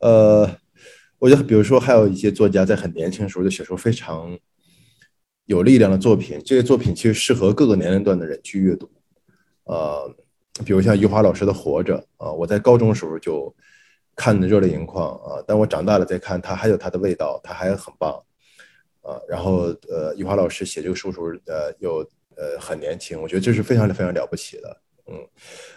呃，我觉得比如说还有一些作家在很年轻的时候就写出非常有力量的作品，这些作品其实适合各个年龄段的人去阅读。呃，比如像余华老师的《活着》啊，我在高中时候就看的热泪盈眶啊，但我长大了再看，他还有他的味道，他还很棒啊。然后呃，余华老师写这个书时候呃又呃很年轻，我觉得这是非常非常了不起的。嗯，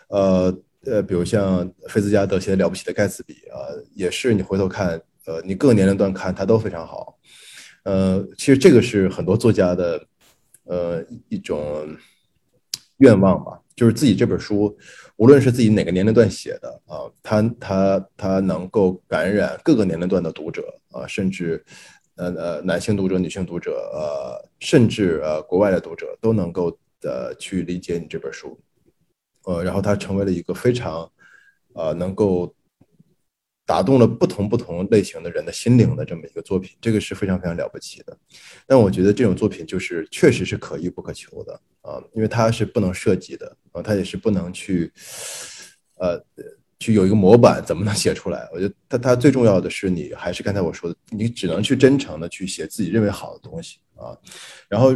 呃。呃，比如像菲兹加德写的了不起的盖茨比啊，也是你回头看，呃，你各个年龄段看它都非常好。呃，其实这个是很多作家的，呃，一种愿望吧，就是自己这本书，无论是自己哪个年龄段写的啊，他他他能够感染各个年龄段的读者啊，甚至呃呃男性读者、女性读者，呃，甚至呃国外的读者都能够的去理解你这本书。呃，然后他成为了一个非常，呃，能够打动了不同不同类型的人的心灵的这么一个作品，这个是非常非常了不起的。但我觉得这种作品就是确实是可遇不可求的啊，因为它是不能设计的啊，它也是不能去，呃。去有一个模板，怎么能写出来？我觉得它它最重要的是你还是刚才我说的，你只能去真诚的去写自己认为好的东西啊。然后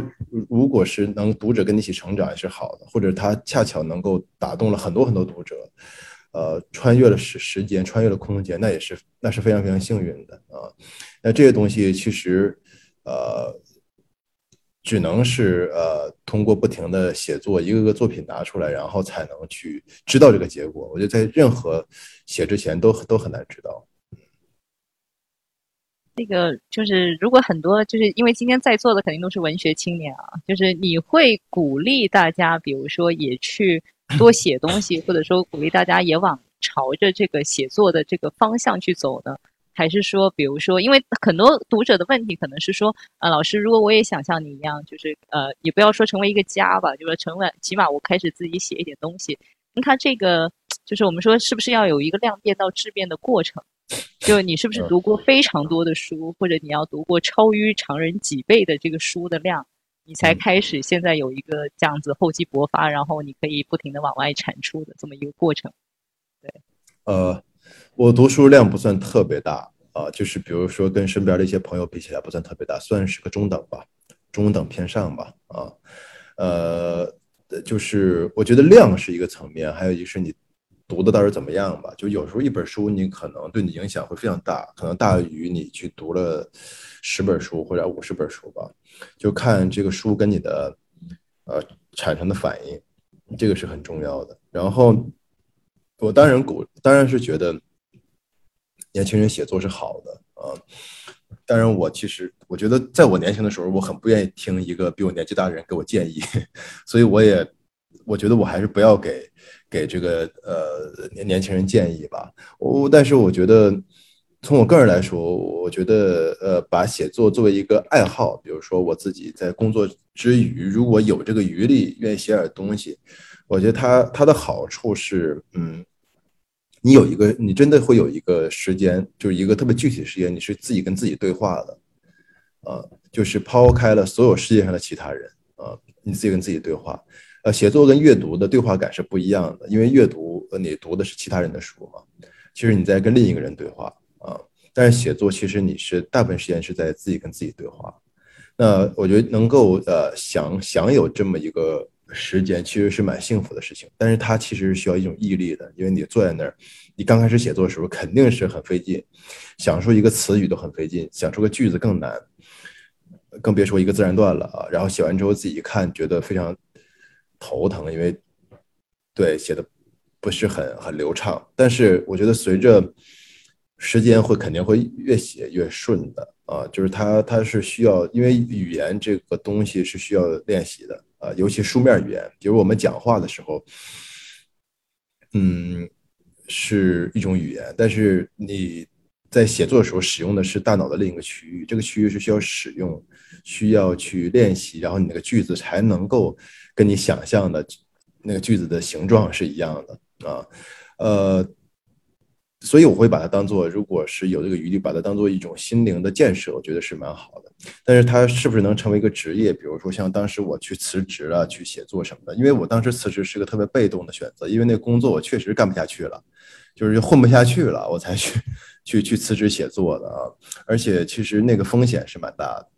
如果是能读者跟你一起成长也是好的，或者他恰巧能够打动了很多很多读者，呃，穿越了时时间，穿越了空间，那也是那是非常非常幸运的啊。那这些东西其实呃。只能是呃，通过不停的写作，一个个作品拿出来，然后才能去知道这个结果。我觉得在任何写之前都都很难知道。那个就是，如果很多就是因为今天在座的肯定都是文学青年啊，就是你会鼓励大家，比如说也去多写东西，或者说鼓励大家也往朝着这个写作的这个方向去走呢？还是说，比如说，因为很多读者的问题可能是说，呃，老师，如果我也想像你一样，就是呃，也不要说成为一个家吧，就是成为起码我开始自己写一点东西。你看这个，就是我们说是不是要有一个量变到质变的过程？就你是不是读过非常多的书，或者你要读过超于常人几倍的这个书的量，你才开始现在有一个这样子厚积薄发，然后你可以不停的往外产出的这么一个过程？对，呃。我读书量不算特别大啊，就是比如说跟身边的一些朋友比起来不算特别大，算是个中等吧，中等偏上吧啊，呃，就是我觉得量是一个层面，还有一个是你读的到底怎么样吧。就有时候一本书你可能对你影响会非常大，可能大于你去读了十本书或者五十本书吧，就看这个书跟你的呃产生的反应，这个是很重要的。然后。我当然鼓，当然是觉得年轻人写作是好的啊。当然，我其实我觉得，在我年轻的时候，我很不愿意听一个比我年纪大的人给我建议，所以我也我觉得我还是不要给给这个呃年年轻人建议吧。我但是我觉得，从我个人来说，我觉得呃，把写作作为一个爱好，比如说我自己在工作之余，如果有这个余力，愿意写点东西。我觉得它它的好处是，嗯，你有一个，你真的会有一个时间，就是一个特别具体的时间，你是自己跟自己对话的，啊，就是抛开了所有世界上的其他人，啊，你自己跟自己对话。呃，写作跟阅读的对话感是不一样的，因为阅读，呃，你读的是其他人的书嘛，其实你在跟另一个人对话，啊，但是写作其实你是大部分时间是在自己跟自己对话。那我觉得能够呃享享有这么一个。时间其实是蛮幸福的事情，但是它其实是需要一种毅力的，因为你坐在那儿，你刚开始写作的时候肯定是很费劲，想出一个词语都很费劲，想出个句子更难，更别说一个自然段了啊。然后写完之后自己一看，觉得非常头疼，因为对写的不是很很流畅。但是我觉得随着时间会肯定会越写越顺的啊，就是它它是需要，因为语言这个东西是需要练习的。呃，尤其书面语言，比如我们讲话的时候，嗯，是一种语言，但是你在写作的时候使用的是大脑的另一个区域，这个区域是需要使用，需要去练习，然后你那个句子才能够跟你想象的那个句子的形状是一样的啊，呃。所以我会把它当做，如果是有这个余力，把它当做一种心灵的建设，我觉得是蛮好的。但是它是不是能成为一个职业？比如说像当时我去辞职了，去写作什么的，因为我当时辞职是个特别被动的选择，因为那工作我确实干不下去了，就是混不下去了，我才去 去去辞职写作的啊。而且其实那个风险是蛮大的，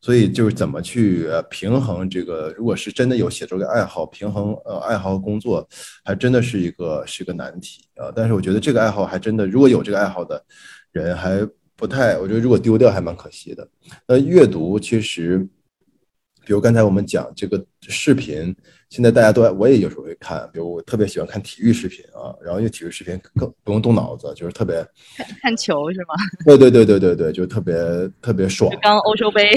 所以就是怎么去平衡这个，如果是真的有写作的爱好，平衡呃爱好和工作，还真的是一个是一个难题啊。但是我觉得这个爱好还真的，如果有这个爱好的人还不太，我觉得如果丢掉还蛮可惜的。那阅读其实。比如刚才我们讲这个视频，现在大家都我也有时候会看，比如我特别喜欢看体育视频啊，然后因为体育视频更不用动脑子，就是特别看看球是吗？对对对对对对，就特别特别爽。刚欧洲杯。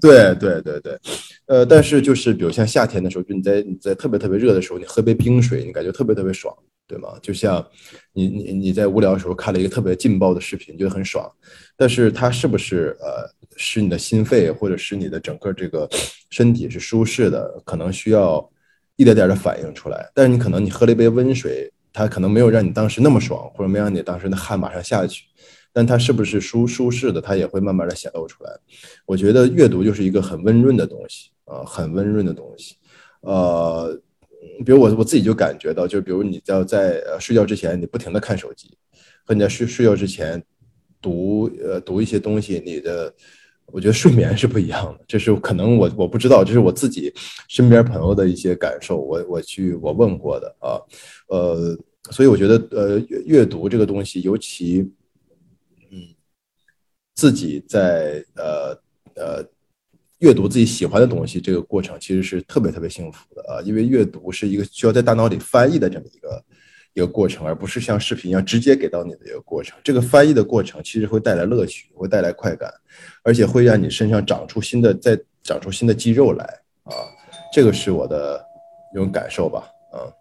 对对对对，呃，但是就是比如像夏天的时候，就你在你在特别特别热的时候，你喝杯冰水，你感觉特别特别爽，对吗？就像你你你在无聊的时候看了一个特别劲爆的视频，觉得很爽，但是它是不是呃？使你的心肺或者使你的整个这个身体是舒适的，可能需要一点点的反应出来。但是你可能你喝了一杯温水，它可能没有让你当时那么爽，或者没让你当时的汗马上下去。但它是不是舒舒适的，它也会慢慢的显露出来。我觉得阅读就是一个很温润的东西啊，很温润的东西。呃，比如我我自己就感觉到，就比如你要在睡觉之前，你不停的看手机，和你在睡睡觉之前读呃读一些东西，你的。我觉得睡眠是不一样的，这是可能我我不知道，这是我自己身边朋友的一些感受，我我去我问过的啊，呃，所以我觉得呃阅阅读这个东西，尤其嗯自己在呃呃阅读自己喜欢的东西，这个过程其实是特别特别幸福的啊，因为阅读是一个需要在大脑里翻译的这么一个。一个过程，而不是像视频一样直接给到你的一个过程。这个翻译的过程其实会带来乐趣，会带来快感，而且会让你身上长出新的、再长出新的肌肉来啊！这个是我的一种感受吧，嗯。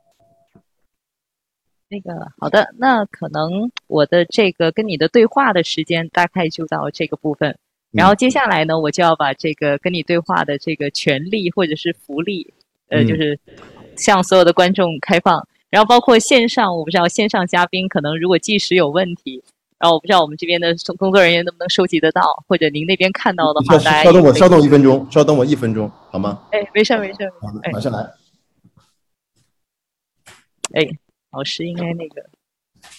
那个好的，那可能我的这个跟你的对话的时间大概就到这个部分，然后接下来呢，我就要把这个跟你对话的这个权利或者是福利，呃，就是向所有的观众开放。然后包括线上，我不知道线上嘉宾可能如果计时有问题，然后我不知道我们这边的工作人员能不能收集得到，或者您那边看到的话，大家稍等我，稍等一分钟，稍等我一分钟，好吗？哎，没事没事，马上来。哎，老师应该那个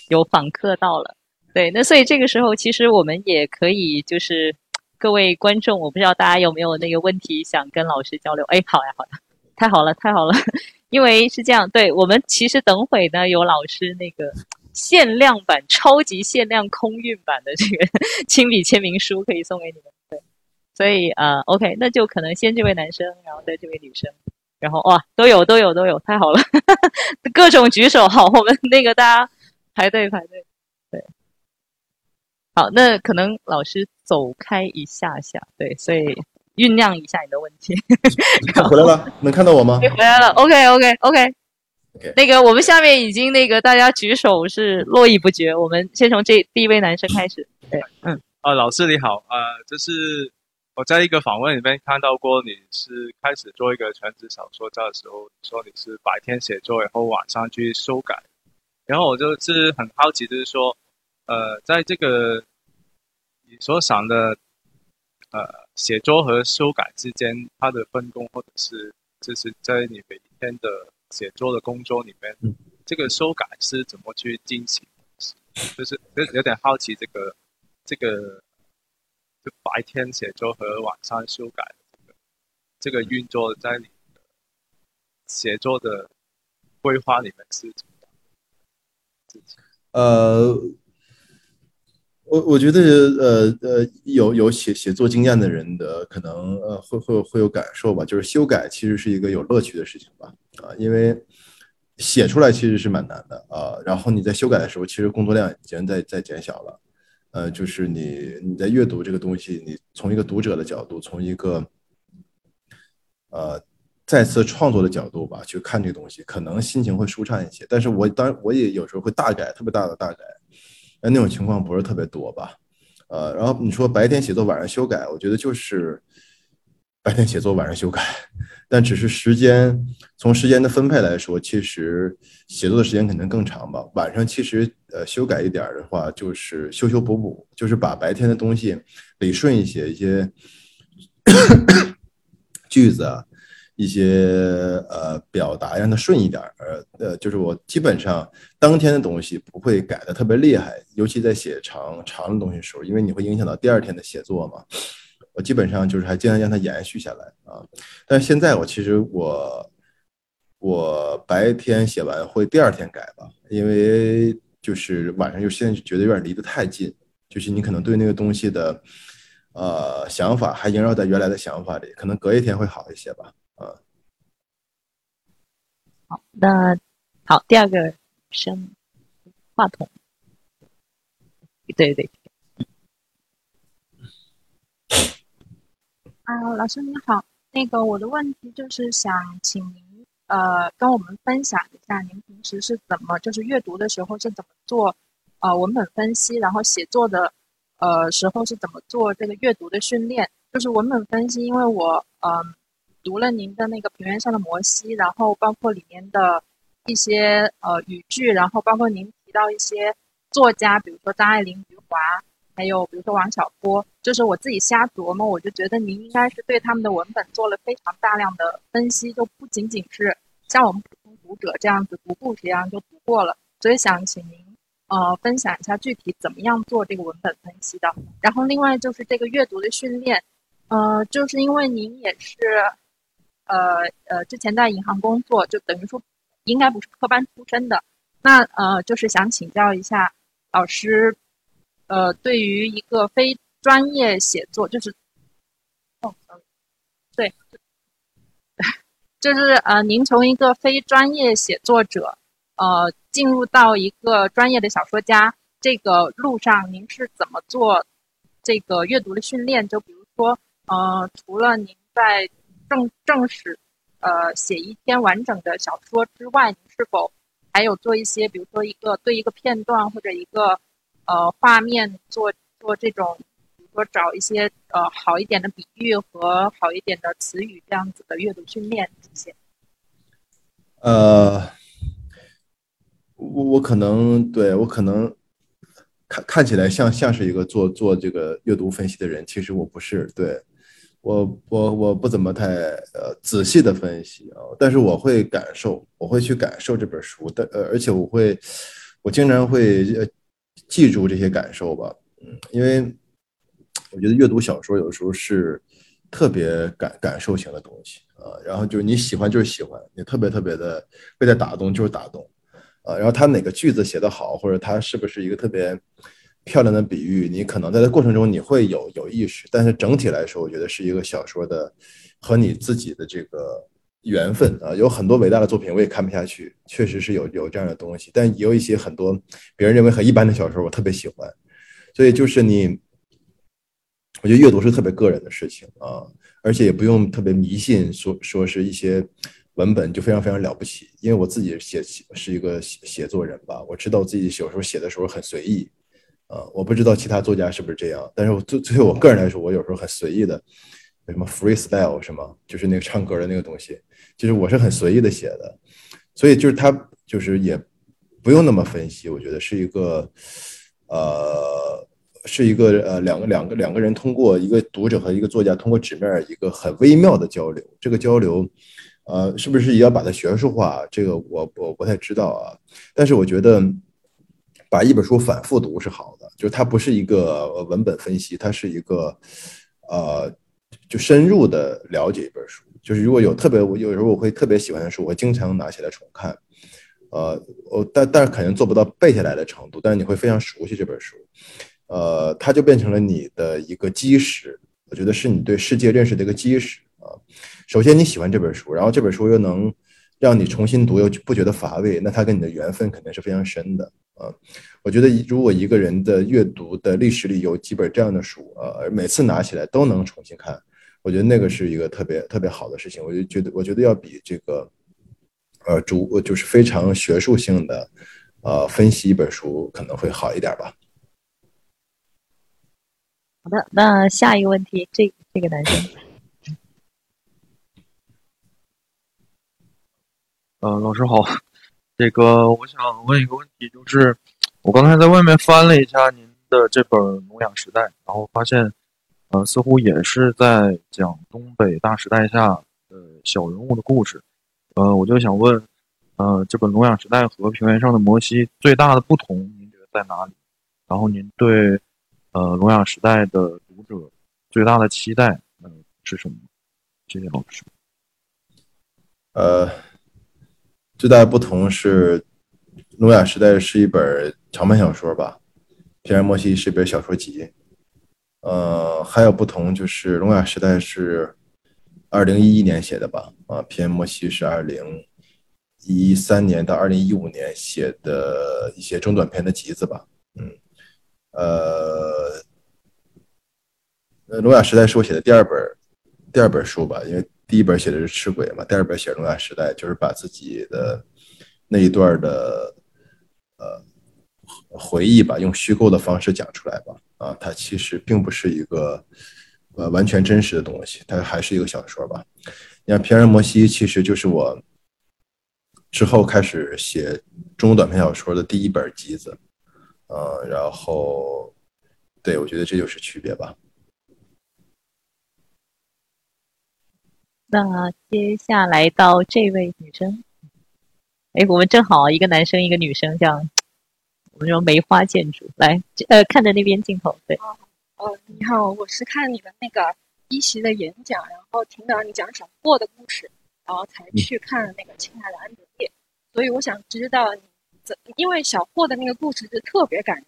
有访客到了，对，那所以这个时候其实我们也可以就是各位观众，我不知道大家有没有那个问题想跟老师交流？哎，好呀好呀，太好了太好了。因为是这样，对我们其实等会呢有老师那个限量版、超级限量空运版的这个 亲笔签名书可以送给你们，对，所以呃，OK，那就可能先这位男生，然后再这位女生，然后哇，都有都有都有，太好了，各种举手，好，我们那个大家排队排队，对，好，那可能老师走开一下下，对，所以。酝酿一下你的问题。回来了，能看到我吗？你 回来了。OK OK OK。那个，我们下面已经那个大家举手是络绎不绝。我们先从这第一位男生开始。对，嗯。啊，老师你好。呃，就是我在一个访问里面看到过，你是开始做一个全职小说家的时候，说你是白天写作，然后晚上去修改。然后我就是很好奇，就是说，呃，在这个你所想的。呃，写作和修改之间，它的分工，或者是就是在你每天的写作的工作里面，这个修改是怎么去进行？就是有有点好奇，这个这个就白天写作和晚上修改这个这个运作，在你的写作的规划里面是怎么样？呃。我我觉得，呃呃，有有写写作经验的人的可能，呃，会会会有感受吧。就是修改其实是一个有乐趣的事情吧，啊，因为写出来其实是蛮难的啊。然后你在修改的时候，其实工作量已经在在减小了。呃，就是你你在阅读这个东西，你从一个读者的角度，从一个呃再次创作的角度吧去看这个东西，可能心情会舒畅一些。但是我当然我也有时候会大改，特别大的大改。那那种情况不是特别多吧？呃，然后你说白天写作，晚上修改，我觉得就是白天写作，晚上修改，但只是时间从时间的分配来说，其实写作的时间可能更长吧。晚上其实呃修改一点的话，就是修修补补，就是把白天的东西理顺一些，一些 句子啊，一些呃表达，让它顺一点儿。呃呃，就是我基本上当天的东西不会改的特别厉害，尤其在写长长的东西的时候，因为你会影响到第二天的写作嘛。我基本上就是还尽量让它延续下来啊。但是现在我其实我我白天写完会第二天改吧，因为就是晚上就现在觉得有点离得太近，就是你可能对那个东西的呃想法还萦绕在原来的想法里，可能隔一天会好一些吧。啊，好，那好，第二个声话筒，对对。啊，老师你好，那个我的问题就是想请您呃跟我们分享一下，您平时是怎么就是阅读的时候是怎么做呃文本分析，然后写作的呃时候是怎么做这个阅读的训练？就是文本分析，因为我嗯读了您的那个平原上的摩西，然后包括里面的一些呃语句，然后包括您提到一些作家，比如说张爱玲、余华。还有比如说王小波，就是我自己瞎琢磨，我就觉得您应该是对他们的文本做了非常大量的分析，就不仅仅是像我们普通读者这样子读故事一样就读过了。所以想请您呃分享一下具体怎么样做这个文本分析的。然后另外就是这个阅读的训练，呃，就是因为您也是呃呃之前在银行工作，就等于说应该不是科班出身的，那呃就是想请教一下老师。呃，对于一个非专业写作，就是，哦，对，就是呃，您从一个非专业写作者，呃，进入到一个专业的小说家这个路上，您是怎么做这个阅读的训练？就比如说，呃，除了您在正正式呃写一篇完整的小说之外，你是否还有做一些，比如说一个对一个片段或者一个。呃，画面做做这种，比如说找一些呃好一点的比喻和好一点的词语，这样子的阅读训练这些。呃，我我可能对我可能看看起来像像是一个做做这个阅读分析的人，其实我不是。对我我我不怎么太呃仔细的分析啊，但是我会感受，我会去感受这本书但，呃，而且我会我经常会呃。记住这些感受吧，嗯，因为我觉得阅读小说有的时候是特别感感受型的东西啊，然后就是你喜欢就是喜欢，你特别特别的被它打动就是打动，啊，然后他哪个句子写得好，或者他是不是一个特别漂亮的比喻，你可能在这过程中你会有有意识，但是整体来说，我觉得是一个小说的和你自己的这个。缘分啊，有很多伟大的作品我也看不下去，确实是有有这样的东西，但也有一些很多别人认为很一般的小说，我特别喜欢。所以就是你，我觉得阅读是特别个人的事情啊，而且也不用特别迷信，说说是一些文本就非常非常了不起。因为我自己写写是一个写写作人吧，我知道自己有时候写的时候很随意啊，我不知道其他作家是不是这样，但是我对对我个人来说，我有时候很随意的。什么 freestyle 什么？就是那个唱歌的那个东西，就是我是很随意的写的，所以就是他就是也不用那么分析，我觉得是一个呃是一个呃两个两个两个人通过一个读者和一个作家通过纸面一个很微妙的交流，这个交流呃是不是也要把它学术化？这个我我不太知道啊，但是我觉得把一本书反复读是好的，就是它不是一个文本分析，它是一个呃。就深入的了解一本书，就是如果有特别，我有时候我会特别喜欢的书，我经常拿起来重看。呃，我但但是肯定做不到背下来的程度，但是你会非常熟悉这本书。呃，它就变成了你的一个基石，我觉得是你对世界认识的一个基石啊。首先你喜欢这本书，然后这本书又能让你重新读又不觉得乏味，那它跟你的缘分肯定是非常深的啊。我觉得，如果一个人的阅读的历史里有几本这样的书，呃，每次拿起来都能重新看，我觉得那个是一个特别特别好的事情。我就觉得，我觉得要比这个，呃，主就是非常学术性的，呃，分析一本书可能会好一点吧。好的，那下一个问题，这这个男生，呃，老师好，这个我想问一个问题，就是。我刚才在外面翻了一下您的这本《农养时代》，然后发现，呃，似乎也是在讲东北大时代下呃小人物的故事。呃，我就想问，呃，这本《聋哑时代》和《平原上的摩西》最大的不同，您觉得在哪里？然后您对呃《聋哑时代》的读者最大的期待，呃是什么？谢谢老师。呃，最大的不同是，《聋哑时代》是一本长篇小说吧，《平原莫西》是一本小说集。呃，还有不同就是，《聋哑时代》是二零一一年写的吧？啊，《平原莫西》是二零一三年到二零一五年写的一些中短篇的集子吧。嗯，呃，呃，《聋哑时代》是我写的第二本第二本书吧，因为第一本写的是《赤鬼》嘛，第二本写《聋哑时代》，就是把自己的那一段的呃回忆吧，用虚构的方式讲出来吧。啊，它其实并不是一个呃完全真实的东西，它还是一个小说吧。你看《平原摩西》其实就是我之后开始写中短篇小说的第一本集子，呃，然后对我觉得这就是区别吧。那接下来到这位女生，哎，我们正好一个男生一个女生，这样我们说梅花建筑，来，呃，看着那边镜头，对，哦，你好，我是看你的那个一席的演讲，然后听到你讲小霍的故事，然后才去看那个亲爱的安德烈，所以我想知道你怎，因为小霍的那个故事是特别感人。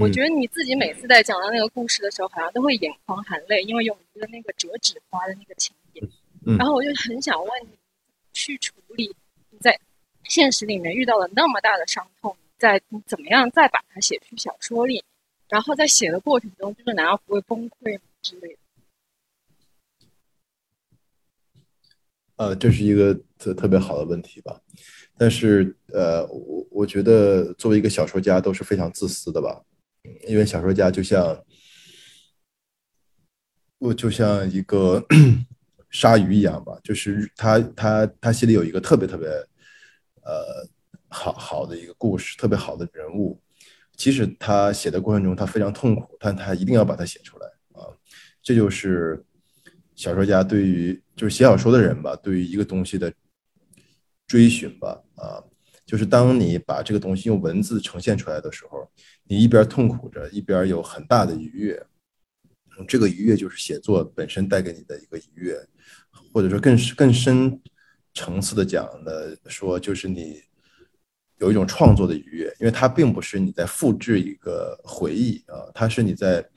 我觉得你自己每次在讲到那个故事的时候，好像都会眼眶含泪，因为有一个那个折纸花的那个情节。嗯然后我就很想问你，去处理你在现实里面遇到了那么大的伤痛，你在你怎么样再把它写去小说里？然后在写的过程中，就是难道不会崩溃之类的？呃，这是一个特特别好的问题吧，但是呃，我我觉得作为一个小说家都是非常自私的吧，因为小说家就像我就像一个鲨鱼一样吧，就是他他他心里有一个特别特别呃好好的一个故事，特别好的人物，即使他写的过程中他非常痛苦，但他一定要把它写出来啊，这就是小说家对于就是写小说的人吧，对于一个东西的追寻吧啊，就是当你把这个东西用文字呈现出来的时候，你一边痛苦着，一边有很大的愉悦。这个愉悦就是写作本身带给你的一个愉悦，或者说更更深层次的讲的说，就是你有一种创作的愉悦，因为它并不是你在复制一个回忆啊，它是你在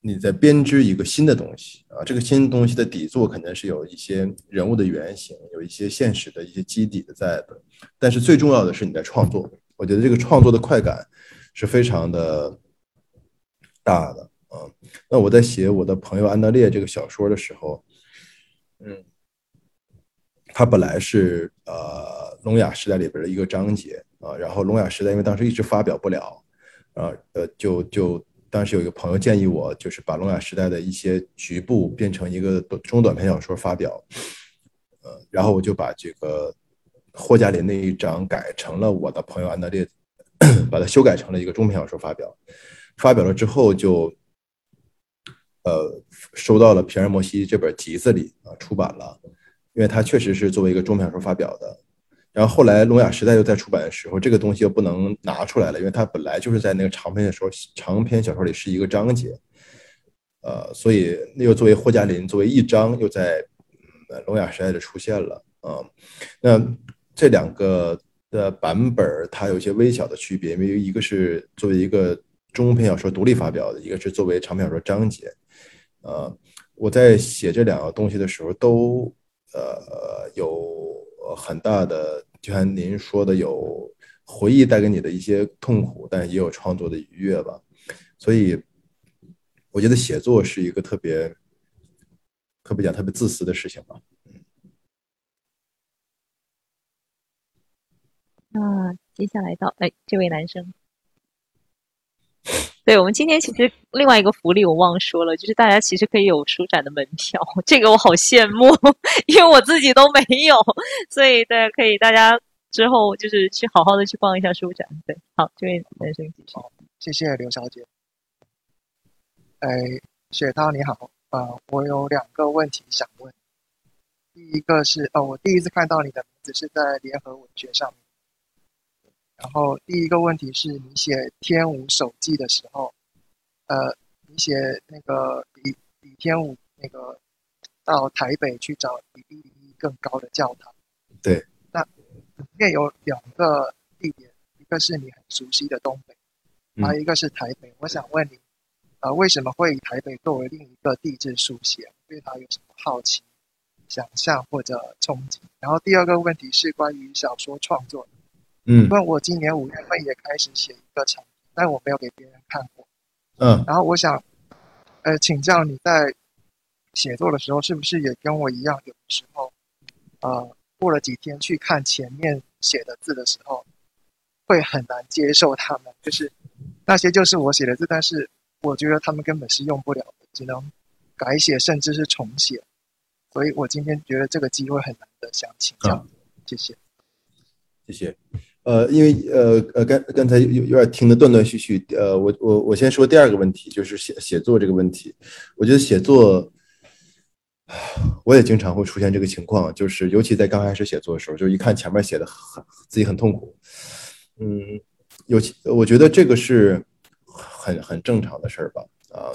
你在编织一个新的东西啊。这个新东西的底座肯定是有一些人物的原型，有一些现实的一些基底的在的，但是最重要的是你在创作。我觉得这个创作的快感是非常的大的。啊，那我在写我的朋友安德烈这个小说的时候，嗯，它本来是呃聋哑时代里边的一个章节啊，然后聋哑时代因为当时一直发表不了，啊呃就就当时有一个朋友建议我，就是把聋哑时代的一些局部变成一个中短篇小说发表，呃，然后我就把这个霍加林那一章改成了我的朋友安德烈，把它修改成了一个中篇小说发表，发表了之后就。呃，收到了《皮尔摩西》这本集子里啊，出版了，因为它确实是作为一个中篇小说发表的。然后后来《聋哑时代》又在出版的时候，这个东西又不能拿出来了，因为它本来就是在那个长篇小说长篇小说里是一个章节，呃，所以那又作为霍加林作为一章又在《聋哑时代》的出现了啊。那这两个的版本它有一些微小的区别，因为一个是作为一个中篇小说独立发表的，一个是作为长篇小说章节。呃，我在写这两个东西的时候，都呃有很大的，就像您说的，有回忆带给你的一些痛苦，但也有创作的愉悦吧。所以，我觉得写作是一个特别，特别讲特别自私的事情吧。那接下来到哎，这位男生。对我们今天其实另外一个福利我忘说了，就是大家其实可以有书展的门票，这个我好羡慕，因为我自己都没有，所以大家可以大家之后就是去好好的去逛一下书展。对，好，这位男生继续。谢谢刘小姐。哎，雪涛你好，呃，我有两个问题想问。第一个是哦，我第一次看到你的名字是在联合文学上面。然后第一个问题是你写《天武手记》的时候，呃，你写那个比比天武那个到台北去找比比离更高的教堂。对。那里面有两个地点，一个是你很熟悉的东北，还有一个是台北。我想问你，呃，为什么会以台北作为另一个地质书写？对它有什么好奇、想象或者憧憬？然后第二个问题是关于小说创作。嗯，因为我今年五月份也开始写一个长篇，但我没有给别人看过。嗯，然后我想，呃，请教你在写作的时候，是不是也跟我一样，有的时候，呃，过了几天去看前面写的字的时候，会很难接受他们，就是那些就是我写的字，但是我觉得他们根本是用不了的，只能改写，甚至是重写。所以我今天觉得这个机会很难得，想请教，谢谢，谢谢。呃，因为呃呃，刚刚才有有点听得断断续续，呃，我我我先说第二个问题，就是写写作这个问题。我觉得写作，我也经常会出现这个情况，就是尤其在刚开始写作的时候，就一看前面写的很自己很痛苦，嗯，尤其我觉得这个是很很正常的事儿吧。啊，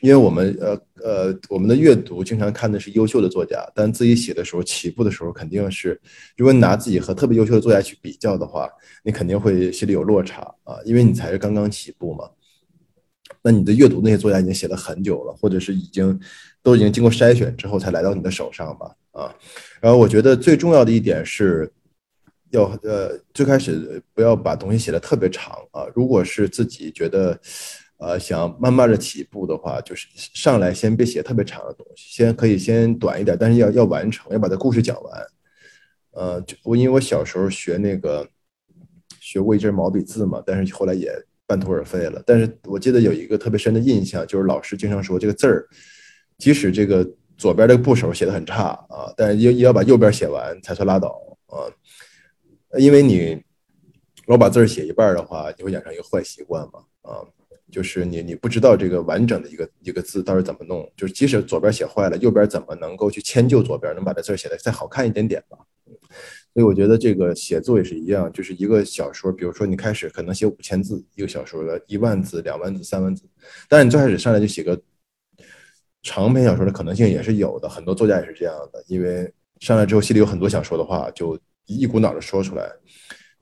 因为我们呃呃，我们的阅读经常看的是优秀的作家，但自己写的时候起步的时候肯定是，如果你拿自己和特别优秀的作家去比较的话，你肯定会心里有落差啊，因为你才是刚刚起步嘛。那你的阅读那些作家已经写了很久了，或者是已经都已经经过筛选之后才来到你的手上吧啊。然后我觉得最重要的一点是，要呃最开始不要把东西写的特别长啊，如果是自己觉得。呃，想慢慢的起步的话，就是上来先别写特别长的东西，先可以先短一点，但是要要完成，要把这故事讲完。呃，就我因为我小时候学那个学过一阵毛笔字嘛，但是后来也半途而废了。但是我记得有一个特别深的印象，就是老师经常说这个字儿，即使这个左边这个部首写的很差啊，但是也也要把右边写完才算拉倒啊，因为你老把字儿写一半的话，你会养成一个坏习惯嘛啊。就是你，你不知道这个完整的一个一个字到底怎么弄，就是即使左边写坏了，右边怎么能够去迁就左边，能把这字写的再好看一点点吧？所以我觉得这个写作也是一样，就是一个小说，比如说你开始可能写五千字一个小说的，一万字、两万字、三万字，但是你最开始上来就写个长篇小说的可能性也是有的，很多作家也是这样的，因为上来之后心里有很多想说的话，就一股脑的说出来，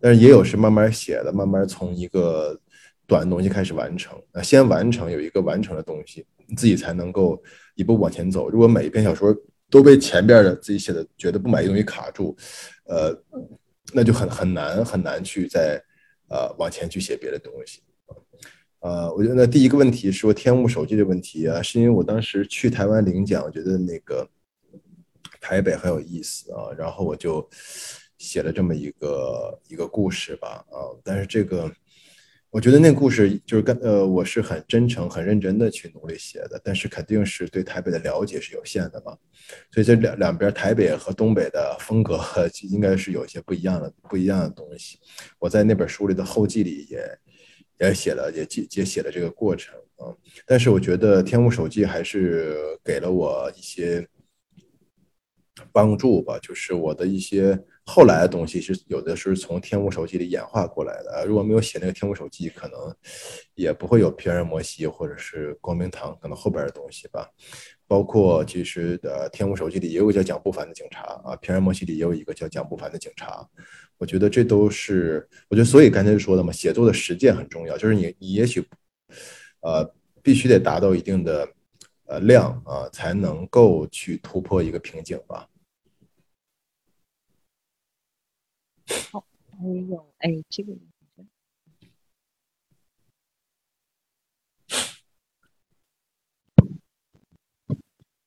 但是也有是慢慢写的，慢慢从一个。短的东西开始完成，那先完成有一个完成的东西，自己才能够一步往前走。如果每一篇小说都被前边的自己写的觉得不满意东西卡住，呃，那就很很难很难去再呃往前去写别的东西。呃，我觉得第一个问题说天物手记的问题啊，是因为我当时去台湾领奖，我觉得那个台北很有意思啊，然后我就写了这么一个一个故事吧啊，但是这个。我觉得那故事就是跟呃，我是很真诚、很认真的去努力写的，但是肯定是对台北的了解是有限的嘛，所以这两两边台北和东北的风格 应该是有一些不一样的不一样的东西。我在那本书里的后记里也也写了，也记也写了这个过程啊。但是我觉得《天物手记》还是给了我一些帮助吧，就是我的一些。后来的东西是有的是从《天舞手记》里演化过来的。如果没有写那个《天舞手记》，可能也不会有平安摩西或者是光明堂，可能后边的东西吧。包括其实呃《天舞手记》里也有个叫蒋不凡的警察啊，平安摩西里也有一个叫蒋不凡的警察。我觉得这都是，我觉得所以刚才说的嘛，写作的实践很重要，就是你你也许呃必须得达到一定的呃量啊，才能够去突破一个瓶颈吧。好，还有哎，这个，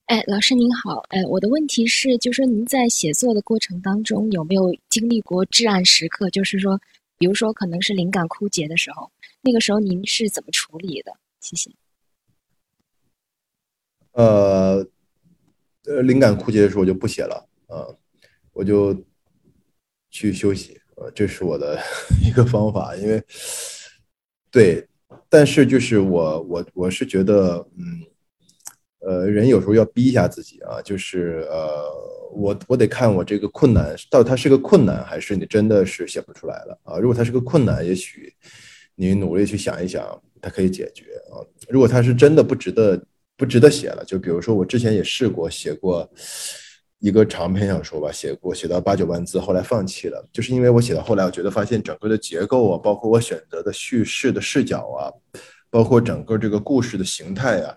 哎，老师您好，哎，我的问题是，就是说您在写作的过程当中有没有经历过至暗时刻？就是说，比如说可能是灵感枯竭的时候，那个时候您是怎么处理的？谢谢。呃，呃，灵感枯竭的时候我就不写了，啊，我就。去休息，呃，这是我的 一个方法，因为对，但是就是我我我是觉得，嗯，呃，人有时候要逼一下自己啊，就是呃，我我得看我这个困难到底它是个困难，还是你真的是写不出来了啊？如果它是个困难，也许你努力去想一想，它可以解决啊。如果它是真的不值得不值得写了，就比如说我之前也试过写过一个长篇小说吧，写过写到八九万字，后来放弃了，就是因为我写到后来，我觉得发现整个的结构啊，包括我选择的叙事的视角啊。包括整个这个故事的形态啊，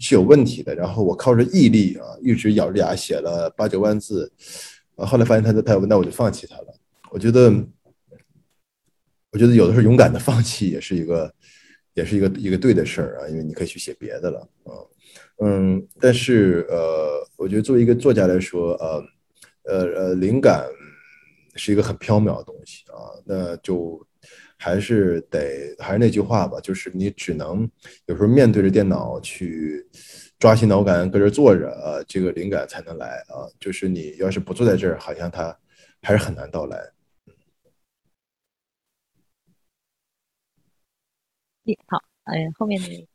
是有问题的。然后我靠着毅力啊，一直咬着牙写了八九万字，啊，后来发现他的太文，那我就放弃它了。我觉得，我觉得有的时候勇敢的放弃也是一个，也是一个一个对的事儿啊，因为你可以去写别的了啊，嗯，但是呃，我觉得作为一个作家来说，呃，呃呃，灵感是一个很缥缈的东西啊，那就。还是得还是那句话吧，就是你只能有时候面对着电脑去抓心挠肝，搁这坐着，呃，这个灵感才能来啊。就是你要是不坐在这儿，好像它还是很难到来。好，哎，后面的。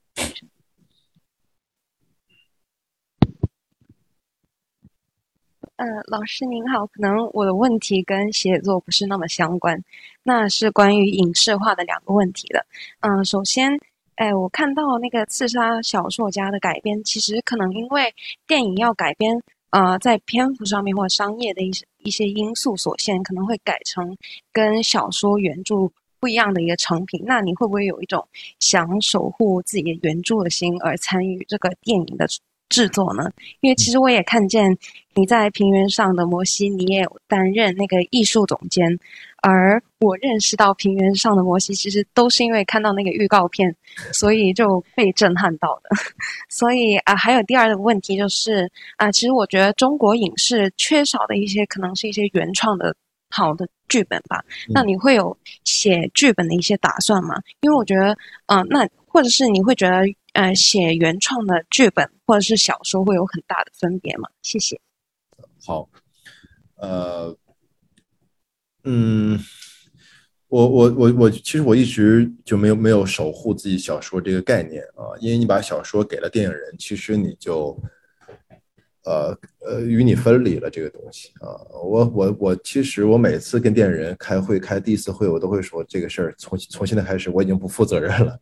呃，老师您好，可能我的问题跟写作不是那么相关，那是关于影视化的两个问题的。嗯，首先，哎，我看到那个刺杀小说家的改编，其实可能因为电影要改编，呃，在篇幅上面或商业的一些一些因素所限，可能会改成跟小说原著不一样的一个成品。那你会不会有一种想守护自己的原著的心而参与这个电影的？制作呢？因为其实我也看见你在平原上的摩西，你也担任那个艺术总监。而我认识到平原上的摩西，其实都是因为看到那个预告片，所以就被震撼到的。所以啊，还有第二个问题就是啊，其实我觉得中国影视缺少的一些，可能是一些原创的好的剧本吧。那你会有写剧本的一些打算吗？因为我觉得，嗯，那或者是你会觉得？呃，写原创的剧本或者是小说会有很大的分别吗？谢谢。好，呃，嗯，我我我我，其实我一直就没有没有守护自己小说这个概念啊，因为你把小说给了电影人，其实你就，呃呃，与你分离了这个东西啊。我我我，其实我每次跟电影人开会开第一次会，我都会说这个事儿从从现在开始我已经不负责任了。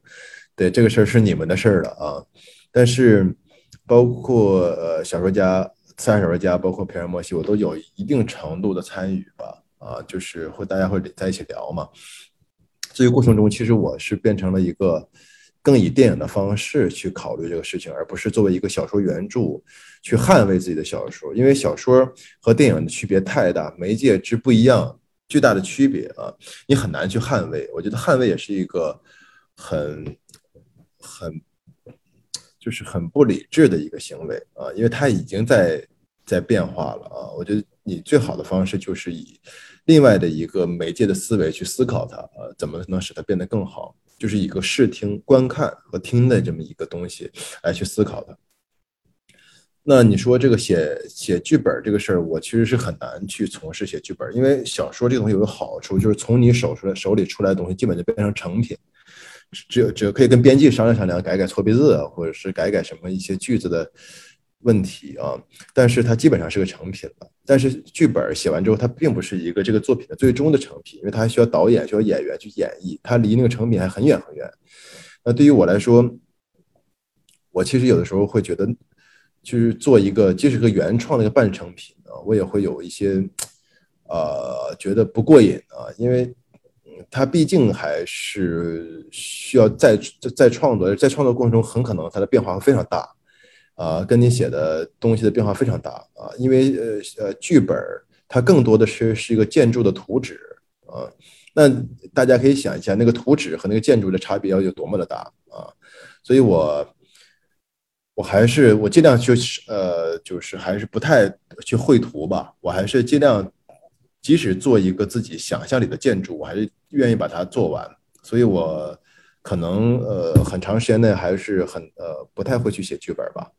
对这个事儿是你们的事儿了啊，但是包括呃小说家、自然小说家，包括皮尔莫西，我都有一定程度的参与吧啊，就是会大家会在一起聊嘛。这个过程中，其实我是变成了一个更以电影的方式去考虑这个事情，而不是作为一个小说原著去捍卫自己的小说，因为小说和电影的区别太大，媒介之不一样，巨大的区别啊，你很难去捍卫。我觉得捍卫也是一个很。很，就是很不理智的一个行为啊，因为它已经在在变化了啊。我觉得你最好的方式就是以另外的一个媒介的思维去思考它啊，怎么能使它变得更好？就是一个视听、观看和听的这么一个东西来去思考它。那你说这个写写剧本这个事儿，我其实是很难去从事写剧本，因为小说这东西有个好处，就是从你手出来手里出来的东西，基本就变成成品。只有只有可以跟编辑商量商量，改改错别字啊，或者是改改什么一些句子的问题啊。但是它基本上是个成品了。但是剧本写完之后，它并不是一个这个作品的最终的成品，因为它还需要导演、需要演员去演绎，它离那个成品还很远很远。那对于我来说，我其实有的时候会觉得，就是做一个即使个原创的一个半成品啊，我也会有一些呃觉得不过瘾啊，因为。它毕竟还是需要再再创作，在创作过程中很可能它的变化会非常大，啊，跟你写的东西的变化非常大啊，因为呃呃剧本它更多的是是一个建筑的图纸啊，那大家可以想一下那个图纸和那个建筑的差别要有多么的大啊，所以我我还是我尽量就是呃就是还是不太去绘图吧，我还是尽量。即使做一个自己想象里的建筑，我还是愿意把它做完。所以，我可能呃很长时间内还是很呃不太会去写剧本吧。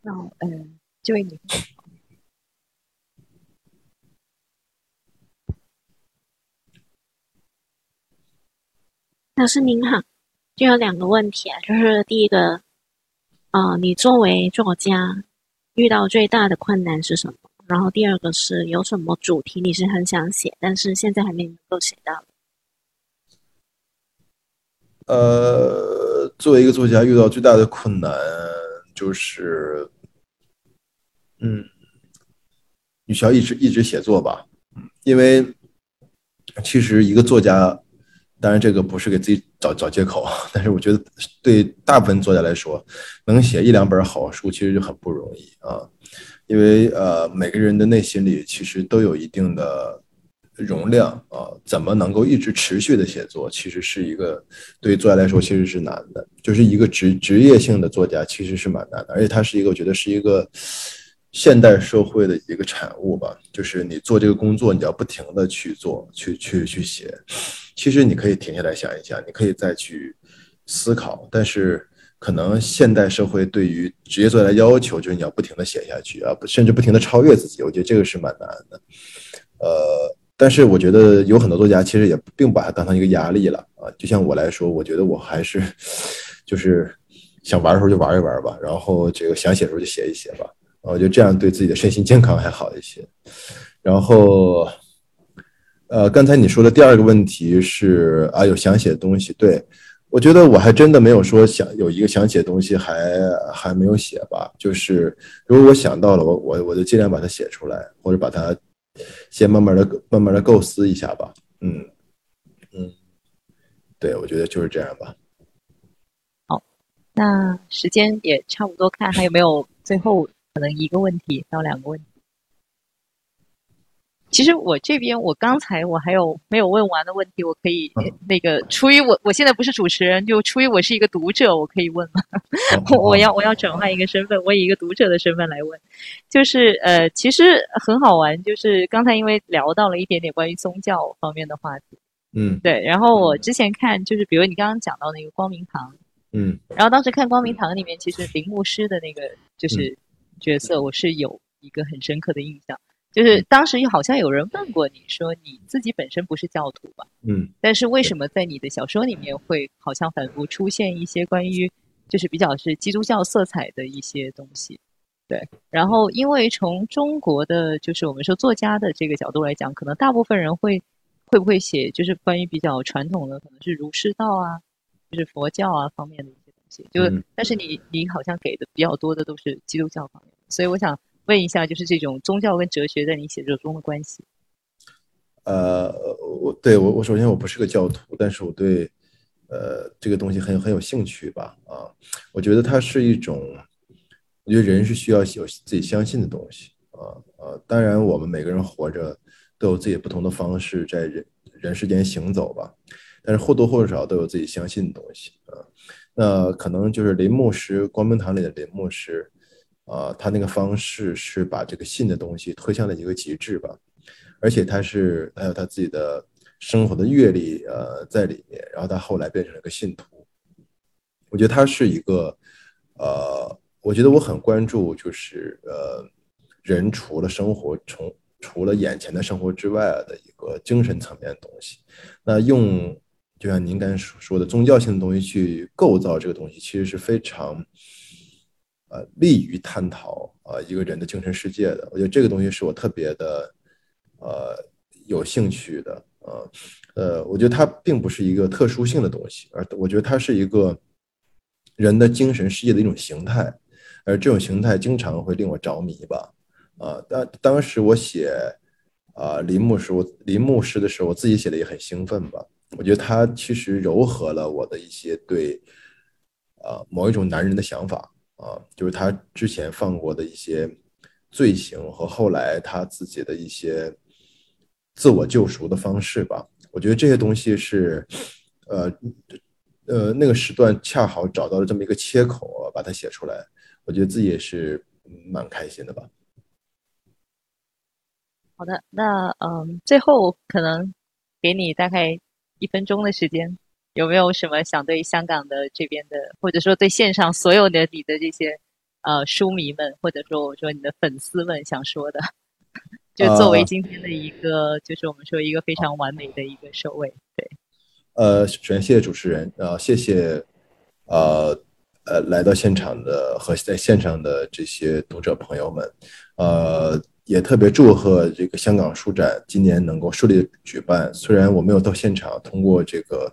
那嗯，这位女老师您好，就有两个问题啊，就是第一个，呃，你作为作家，遇到最大的困难是什么？然后第二个是有什么主题你是很想写，但是现在还没能够写到。呃，作为一个作家，遇到最大的困难就是，嗯，你需要一直一直写作吧，因为其实一个作家，当然这个不是给自己找找借口，但是我觉得对大部分作家来说，能写一两本好书其实就很不容易啊，因为呃，每个人的内心里其实都有一定的。容量啊，怎么能够一直持续的写作？其实是一个对于作家来说其实是难的，就是一个职职业性的作家其实是蛮难的，而且他是一个我觉得是一个现代社会的一个产物吧。就是你做这个工作，你要不停的去做，去去去写。其实你可以停下来想一想，你可以再去思考，但是可能现代社会对于职业作家要求就是你要不停的写下去啊，甚至不停的超越自己。我觉得这个是蛮难的，呃。但是我觉得有很多作家其实也并把它当成一个压力了啊，就像我来说，我觉得我还是 就是想玩的时候就玩一玩吧，然后这个想写的时候就写一写吧，我觉得这样对自己的身心健康还好一些。然后，呃，刚才你说的第二个问题是啊，有想写的东西，对我觉得我还真的没有说想有一个想写的东西还还没有写吧，就是如果我想到了，我我我就尽量把它写出来，或者把它。先慢慢的、慢慢的构思一下吧。嗯嗯，对，我觉得就是这样吧。好，那时间也差不多，看还有没有最后可能一个问题到两个问题。其实我这边，我刚才我还有没有问完的问题，我可以那个出于我我现在不是主持人，就出于我是一个读者，我可以问吗？我要我要转换一个身份，我以一个读者的身份来问，就是呃，其实很好玩，就是刚才因为聊到了一点点关于宗教方面的话题，嗯，对，然后我之前看就是比如你刚刚讲到那个光明堂，嗯，然后当时看光明堂里面，其实林牧师的那个就是角色，我是有一个很深刻的印象。就是当时好像有人问过你说你自己本身不是教徒吧？嗯，但是为什么在你的小说里面会好像反复出现一些关于就是比较是基督教色彩的一些东西？对，然后因为从中国的就是我们说作家的这个角度来讲，可能大部分人会会不会写就是关于比较传统的，可能是儒释道啊，就是佛教啊方面的西。就但是你你好像给的比较多的都是基督教方面，所以我想。问一下，就是这种宗教跟哲学在你写作中的关系。呃，我对我我首先我不是个教徒，但是我对呃这个东西很很有兴趣吧啊，我觉得它是一种，我觉得人是需要有自己相信的东西啊啊，当然我们每个人活着都有自己不同的方式在人人世间行走吧，但是或多或少都有自己相信的东西啊，那可能就是林牧师，光明堂里的林牧师。啊，他那个方式是把这个信的东西推向了一个极致吧，而且他是还有他自己的生活的阅历呃在里面，然后他后来变成了一个信徒。我觉得他是一个呃，我觉得我很关注就是呃，人除了生活从除了眼前的生活之外的一个精神层面的东西。那用就像您刚才说的宗教性的东西去构造这个东西，其实是非常。呃，利于探讨啊一个人的精神世界的，我觉得这个东西是我特别的呃有兴趣的呃呃，我觉得它并不是一个特殊性的东西，而我觉得它是一个人的精神世界的一种形态，而这种形态经常会令我着迷吧啊。当当时我写啊林牧师，我林牧师的时候，我自己写的也很兴奋吧。我觉得他其实糅合了我的一些对呃某一种男人的想法。啊，就是他之前犯过的一些罪行和后来他自己的一些自我救赎的方式吧。我觉得这些东西是，呃，呃，那个时段恰好找到了这么一个切口，把它写出来。我觉得自己也是蛮开心的吧。好的，那嗯，最后可能给你大概一分钟的时间。有没有什么想对香港的这边的，或者说对线上所有的你的这些呃书迷们，或者说我说你的粉丝们想说的？就作为今天的一个，就是我们说一个非常完美的一个收尾。对，呃，首先谢谢主持人，呃，谢谢呃呃来到现场的和在线上的这些读者朋友们，呃，也特别祝贺这个香港书展今年能够顺利举办。虽然我没有到现场，通过这个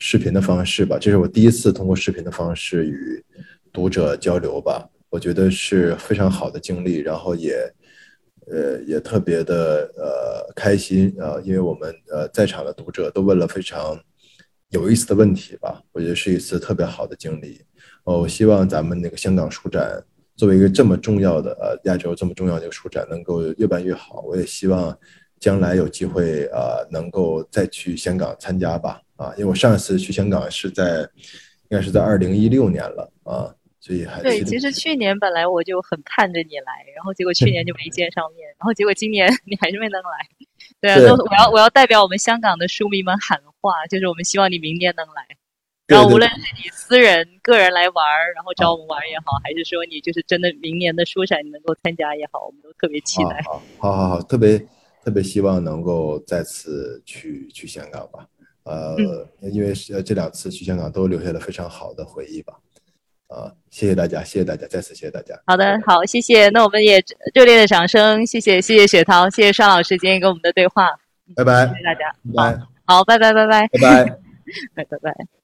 视频的方式吧，这是我第一次通过视频的方式与读者交流吧，我觉得是非常好的经历，然后也。呃，也特别的呃开心啊，因为我们呃在场的读者都问了非常有意思的问题吧，我觉得是一次特别好的经历。哦，我希望咱们那个香港书展作为一个这么重要的呃亚洲这么重要的一个书展，能够越办越好。我也希望将来有机会啊，能够再去香港参加吧啊，因为我上一次去香港是在应该是在二零一六年了啊。所以还对，其实去年本来我就很盼着你来，然后结果去年就没见上面，然后结果今年你还是没能来。对啊，我要我要代表我们香港的书迷们喊话，就是我们希望你明年能来。然后无论是你私人个人来玩儿，然后找我们玩也好，还是说你就是真的明年的书展你能够参加也好，我们都特别期待。好，好，好，好，特别特别希望能够再次去去香港吧。呃，因为是这两次去香港都留下了非常好的回忆吧。啊，谢谢大家，谢谢大家，再次谢谢大家。好的，好，谢谢。那我们也热烈的掌声，谢谢，谢谢雪涛，谢谢尚老师今天跟我们的对话。拜拜，谢谢大家。拜，好，拜拜，拜拜，拜拜，拜 拜拜。